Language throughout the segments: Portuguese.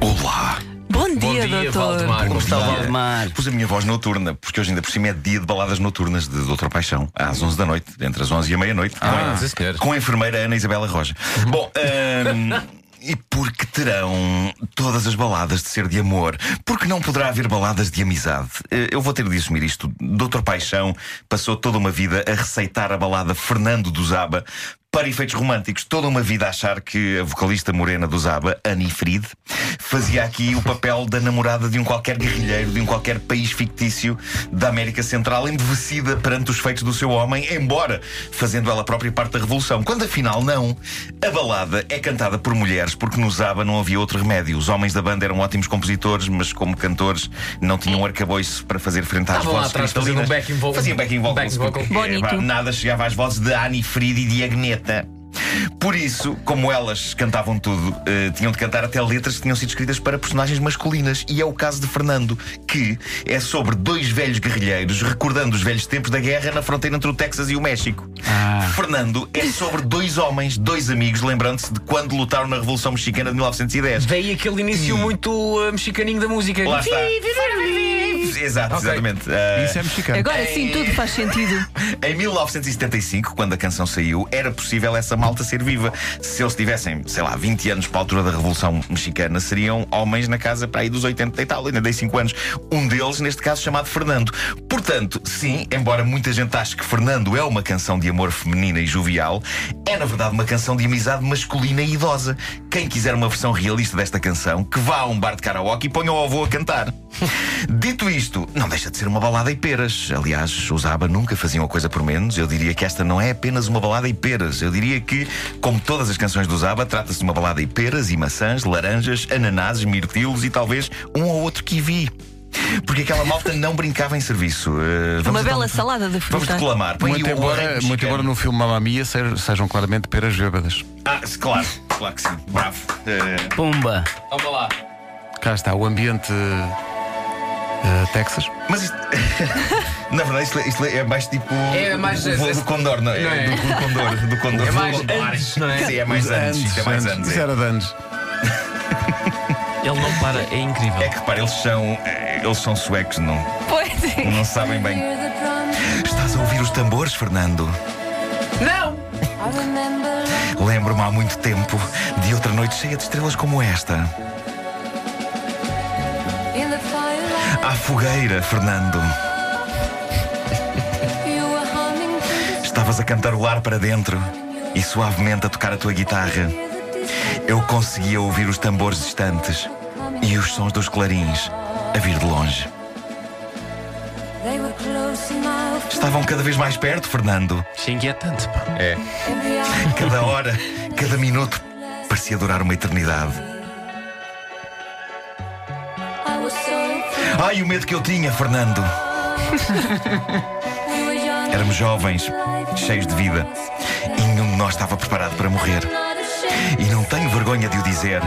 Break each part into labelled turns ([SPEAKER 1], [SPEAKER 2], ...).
[SPEAKER 1] Olá!
[SPEAKER 2] Bom dia,
[SPEAKER 3] Bom dia,
[SPEAKER 2] doutor.
[SPEAKER 3] Valdemar.
[SPEAKER 1] Como está. Valdemar? Pus a minha voz noturna, porque hoje ainda por cima é dia de baladas noturnas de Doutor Paixão, às 11 da noite, entre as 11 e a meia-noite.
[SPEAKER 3] Ah,
[SPEAKER 1] com, a enfermeira Ana Isabela Roja. Bom, ahm, e porque terão todas as baladas de ser de amor? Porque não poderá haver baladas de amizade? Eh, Eu vou ter de assumir isto. Doutor Paixão passou toda uma vida a receitar a balada Fernando do Zaba para efeitos românticos. Toda uma vida a achar que a vocalista morena do Zaba, Annie Fried, fazia aqui o papel da namorada de um qualquer guerrilheiro, de um qualquer país fictício da América Central, embevecida perante os feitos do seu homem, embora fazendo ela própria parte da revolução. Quando afinal não, a balada é cantada por mulheres, porque no Zaba não havia outro remédio. Os homens da banda eram ótimos compositores, mas como cantores não tinham arcabouço para fazer frente às
[SPEAKER 3] lá
[SPEAKER 1] vozes cristalinas.
[SPEAKER 3] um backing vocal.
[SPEAKER 1] Faziam backing vocals.
[SPEAKER 3] Backing vocal.
[SPEAKER 1] porque, pá, nada chegava às vozes de Annie Fried e de Agneta. Por isso, como elas cantavam tudo, eh, tinham de cantar até letras que tinham sido escritas para personagens masculinas. E é o caso de Fernando, que é sobre dois velhos guerrilheiros recordando os velhos tempos da guerra na fronteira entre o Texas e o México. Fernando é sobre dois homens, dois amigos, lembrando-se de quando lutaram na Revolução Mexicana de 1910.
[SPEAKER 3] Veio aquele início muito uh, mexicaninho da música.
[SPEAKER 1] Lá está. Exato, exatamente. Eh,
[SPEAKER 4] Isso é mexicano.
[SPEAKER 2] Agora sim, tudo faz sentido.
[SPEAKER 1] Em 1975, quando a canção saiu, era possível essa malta ser viva. Se eles tivessem, sei lá, 20 anos para a altura da Revolução Mexicana, seriam homens na casa para aí dos 80 e tal, ainda dei 5 anos. Um deles, neste caso, chamado Fernando. Portanto, sim, embora muita gente ache que Fernando é uma canção de amor feminina e jovial, é na verdade uma canção de amizade masculina e idosa. Quem quiser uma versão realista desta canção, que vá a um bar de karaoke e ponha o avô a cantar. Dito isto, não deixa de ser uma balada e peras. Aliás, os ABBA nunca faziam a coisa por menos. Eu diria que esta não é apenas uma balada e peras. Eu diria que, como todas as canções dos ABBA, trata-se de uma balada e peras, e maçãs, laranjas, ananases, mirtilos e talvez um ou outro kiwi. Porque aquela malta não brincava em serviço. Uh, vamos
[SPEAKER 2] Uma
[SPEAKER 1] então-
[SPEAKER 2] bela salada de
[SPEAKER 1] Vamos
[SPEAKER 2] fruta.
[SPEAKER 1] declamar. Põe
[SPEAKER 4] Muito embora, muito
[SPEAKER 1] mexicano.
[SPEAKER 4] embora no filme Mamma Mia sejam, claramente peras bêbadas.
[SPEAKER 1] Ah, claro, claro que sim. Bravo. Uh,
[SPEAKER 5] Pumba!
[SPEAKER 3] Vamos lá.
[SPEAKER 4] Cá está, o ambiente eh, Texas.
[SPEAKER 1] Mas isto. Na verdade, isto, isto é mais tipo.
[SPEAKER 3] É mais-
[SPEAKER 1] o voo do Condor, não é?
[SPEAKER 3] Não é?
[SPEAKER 1] Do, do Condor. Do Condor.
[SPEAKER 3] É mais antes, não é?
[SPEAKER 1] Sim, é mais antes. Isto é mais antes.
[SPEAKER 4] Isso
[SPEAKER 1] é.
[SPEAKER 4] era de antes.
[SPEAKER 5] Ele não para, é incrível.
[SPEAKER 1] É que repara, eles são. eh, Eles são suecos, não,
[SPEAKER 2] Pois é.
[SPEAKER 1] não sabem bem. Estás a ouvir os tambores, Fernando?
[SPEAKER 3] Não!
[SPEAKER 1] Lembro-me há muito tempo de outra noite cheia de estrelas como esta. À fogueira, Fernando. Estavas a cantarolar para dentro e suavemente a tocar a tua guitarra. Eu conseguia ouvir os tambores distantes e os sons dos clarins a vir de longe. Estavam cada vez mais perto, Fernando.
[SPEAKER 5] Isto é inquietante, pá.
[SPEAKER 3] É.
[SPEAKER 1] Cada hora, cada minuto parecia durar uma eternidade. Ai, o medo que eu tinha, Fernando. Éramos jovens, cheios de vida, e nenhum de nós estava preparado para morrer. E não tenho vergonha de o dizer.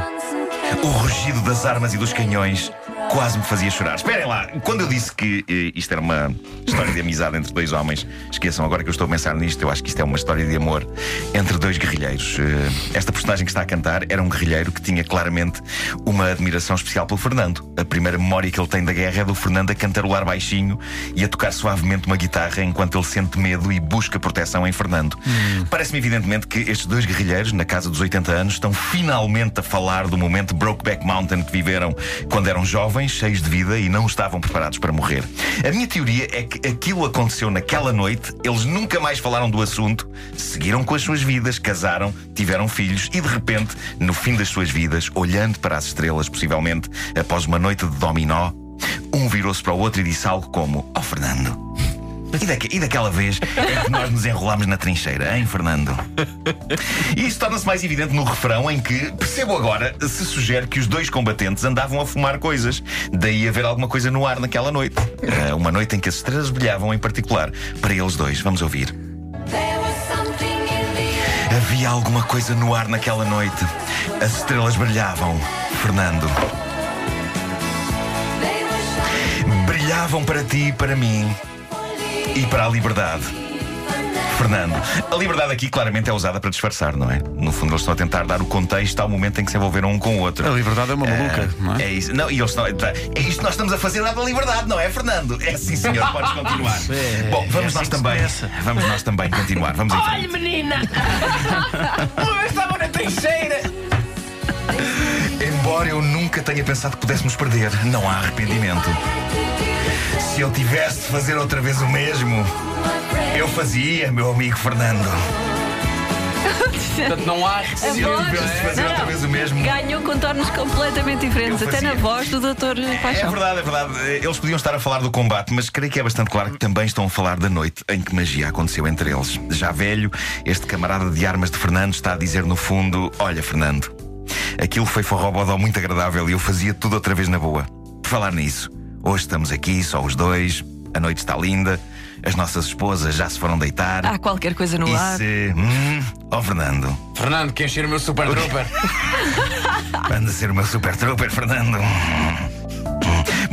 [SPEAKER 1] O rugido das armas e dos canhões quase me fazia chorar. Esperem lá, quando eu disse que eh, isto era uma história de amizade entre dois homens, esqueçam agora que eu estou a pensar nisto, eu acho que isto é uma história de amor entre dois guerrilheiros. Eh, esta personagem que está a cantar era um guerrilheiro que tinha claramente uma admiração especial pelo Fernando. A primeira memória que ele tem da guerra é do Fernando a cantarolar baixinho e a tocar suavemente uma guitarra enquanto ele sente medo e busca proteção em Fernando. Parece-me evidentemente que estes dois guerrilheiros, na casa dos 80 anos, estão finalmente a falar do momento Brokeback Mountain que viveram quando eram jovens, cheios de vida e não estavam preparados para morrer. A minha teoria é que aquilo aconteceu naquela noite, eles nunca mais falaram do assunto, seguiram com as suas vidas, casaram, tiveram filhos e de repente, no fim das suas vidas, olhando para as estrelas, possivelmente após uma noite de dominó, um virou-se para o outro e disse algo como: Oh, Fernando. E, daque- e daquela vez é que nós nos enrolámos na trincheira, hein, Fernando? E isso torna-se mais evidente no refrão em que, percebo agora, se sugere que os dois combatentes andavam a fumar coisas. Daí haver alguma coisa no ar naquela noite. Ah, uma noite em que as estrelas brilhavam em particular para eles dois. Vamos ouvir. Havia alguma coisa no ar naquela noite. As estrelas brilhavam, Fernando. Brilhavam para ti e para mim e para a liberdade. Fernando, a liberdade aqui claramente é usada para disfarçar, não é? No fundo, eles estão a tentar dar o contexto ao momento em que se envolveram um com o outro.
[SPEAKER 4] A liberdade é uma maluca,
[SPEAKER 1] Ah,
[SPEAKER 4] não é?
[SPEAKER 1] É isso. Não, e eles estão. É isto que nós estamos a fazer dada liberdade, não é, Fernando? É sim, senhor, podes continuar.
[SPEAKER 5] É,
[SPEAKER 1] Bom, vamos
[SPEAKER 5] é assim
[SPEAKER 1] nós também.
[SPEAKER 5] começa.
[SPEAKER 1] Vamos nós também continuar. Vamos em frente.
[SPEAKER 3] menina! Uma vez estava na trincheira!
[SPEAKER 1] Embora eu nunca tenha pensado que pudéssemos perder, não há arrependimento. Se eu tivesse de fazer outra vez o mesmo, eu fazia, meu amigo Fernando.
[SPEAKER 3] Portanto, não há
[SPEAKER 1] Se eu
[SPEAKER 2] voz
[SPEAKER 1] tivesse de fazer
[SPEAKER 2] Não,
[SPEAKER 1] outra
[SPEAKER 2] não.
[SPEAKER 1] vez o mesmo.
[SPEAKER 2] ganhou contornos completamente diferentes,
[SPEAKER 1] Eu
[SPEAKER 2] até na
[SPEAKER 1] fazia.
[SPEAKER 2] voz do Dr.
[SPEAKER 1] É
[SPEAKER 2] Paixão.
[SPEAKER 1] verdade, é verdade. Eles podiam estar a falar do combate, mas creio que é bastante claro que também estão a falar da noite em que magia aconteceu entre eles. Já velho, este camarada de armas de Fernando está a dizer no fundo: Olha, Fernando, aquilo foi forrobodó muito agradável e eu fazia tudo outra vez na boa. Por falar nisso, hoje estamos aqui, só os dois, a noite está linda, as nossas esposas já se foram deitar.
[SPEAKER 2] Há qualquer coisa no
[SPEAKER 1] e
[SPEAKER 2] ar.
[SPEAKER 1] se. Hum, oh, Fernando,
[SPEAKER 3] Fernando, quer encher o meu super trooper?
[SPEAKER 1] Anda a ser o meu super trooper, Fernando.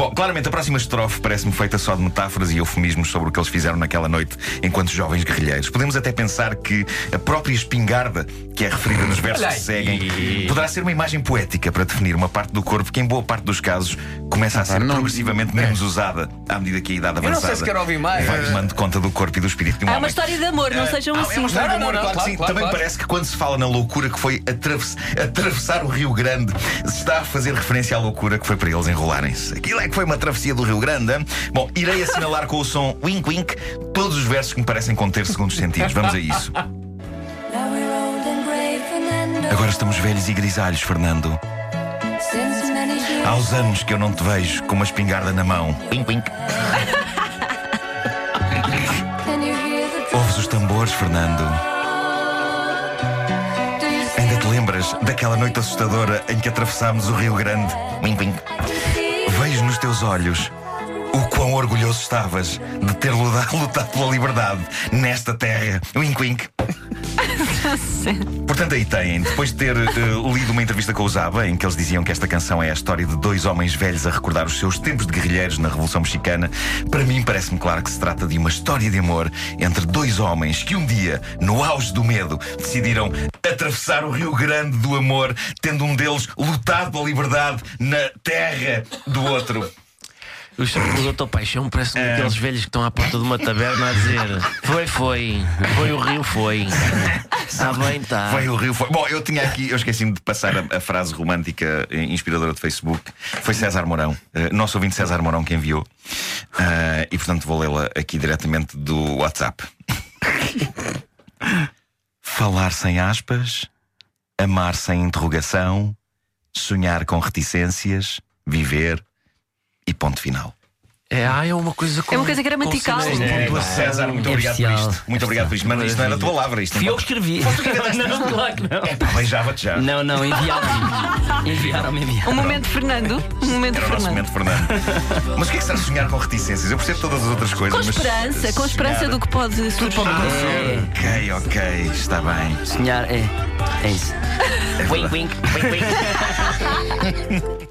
[SPEAKER 1] Bom, claramente a próxima estrofe parece-me feita só de metáforas e eufemismos sobre o que eles fizeram naquela noite enquanto jovens guerrilheiros. Podemos até pensar que a própria espingarda, que é referida nos versos que seguem, poderá ser uma imagem poética para definir uma parte do corpo que, em boa parte dos casos, começa a ser
[SPEAKER 4] não-
[SPEAKER 1] progressivamente menos usada à medida que a idade
[SPEAKER 3] Eu não sei se quero ouvir mais.
[SPEAKER 1] vai tomando conta do corpo e do espírito de um
[SPEAKER 2] É
[SPEAKER 1] homem.
[SPEAKER 2] uma história de amor, não sejam
[SPEAKER 1] Ah,
[SPEAKER 2] assim.
[SPEAKER 1] É uma história de
[SPEAKER 3] Não, não,
[SPEAKER 1] amor,
[SPEAKER 3] não,
[SPEAKER 1] claro, que
[SPEAKER 3] claro,
[SPEAKER 1] sim.
[SPEAKER 3] claro,
[SPEAKER 1] Também
[SPEAKER 3] claro.
[SPEAKER 1] parece que quando se fala na loucura que foi atravess- atravessar o Rio Grande, se está a fazer referência à loucura que foi para eles enrolarem-se. Aquilo é que foi uma travessia do Rio Grande. Bom, irei assinalar com o som wink wink todos os versos que me parecem conter segundos sentidos. Vamos a isso. Agora estamos velhos e grisalhos, Fernando. Há uns anos que eu não te vejo com uma espingarda na mão. Wink wink. Ouves os tambores, Fernando. Ainda te lembras daquela noite assustadora em que atravessámos o Rio Grande? Wink, wink. Vejo nos teus olhos o quão orgulhoso estavas de ter lutado pela liberdade nesta terra. Wink, wink. Portanto, aí têm, depois de ter eh, lido uma entrevista com o Zaba, em que eles diziam que esta canção é a história de dois homens velhos a recordar os seus tempos de guerrilheiros na Revolução Mexicana, para mim parece-me claro que se trata de uma história de amor entre dois homens que um dia, no auge do medo, decidiram atravessar o Rio Grande do amor, tendo um deles lutado pela liberdade na terra do outro.
[SPEAKER 5] O chefe do Dr. Paixão parece um daqueles velhos que estão à porta de uma taberna a dizer: Foi, foi, foi o rio, foi. Está bem, está.
[SPEAKER 1] Foi o Rio foi. Bom, eu tinha aqui, eu esqueci-me de passar a, a frase romântica eh, inspiradora do Facebook. Foi César Mourão, eh, nosso ouvinte César Mourão, que enviou. Ah, e portanto vou lê-la aqui diretamente do WhatsApp. Falar sem aspas, amar sem interrogação, sonhar com reticências, viver e ponto final.
[SPEAKER 5] É, ah, é uma coisa com,
[SPEAKER 2] É uma coisa gramatical.
[SPEAKER 5] de
[SPEAKER 2] É,
[SPEAKER 5] pontuação.
[SPEAKER 1] César, muito obrigado por isto. Muito obrigado por isto. Mas isto não é da tua palavra. Isto
[SPEAKER 5] Fui
[SPEAKER 1] não
[SPEAKER 5] eu que escrevi.
[SPEAKER 1] não,
[SPEAKER 5] claro que não.
[SPEAKER 1] É pá, beijava-te já.
[SPEAKER 5] Não, não, enviaram-me. Enviaram-me, enviaram.
[SPEAKER 2] Um momento Fernando. Um momento
[SPEAKER 1] Era o nosso
[SPEAKER 2] Fernando.
[SPEAKER 1] momento, Fernando. Mas o que é que será sonhar com reticências? Eu percebo todas as outras coisas.
[SPEAKER 2] Com
[SPEAKER 1] mas
[SPEAKER 2] esperança, com esperança
[SPEAKER 1] sonhar-
[SPEAKER 2] do que pode surgir.
[SPEAKER 1] acontecer. Ok, ok, está bem.
[SPEAKER 5] Sonhar é. É isso. Wink, wink, wink, wink.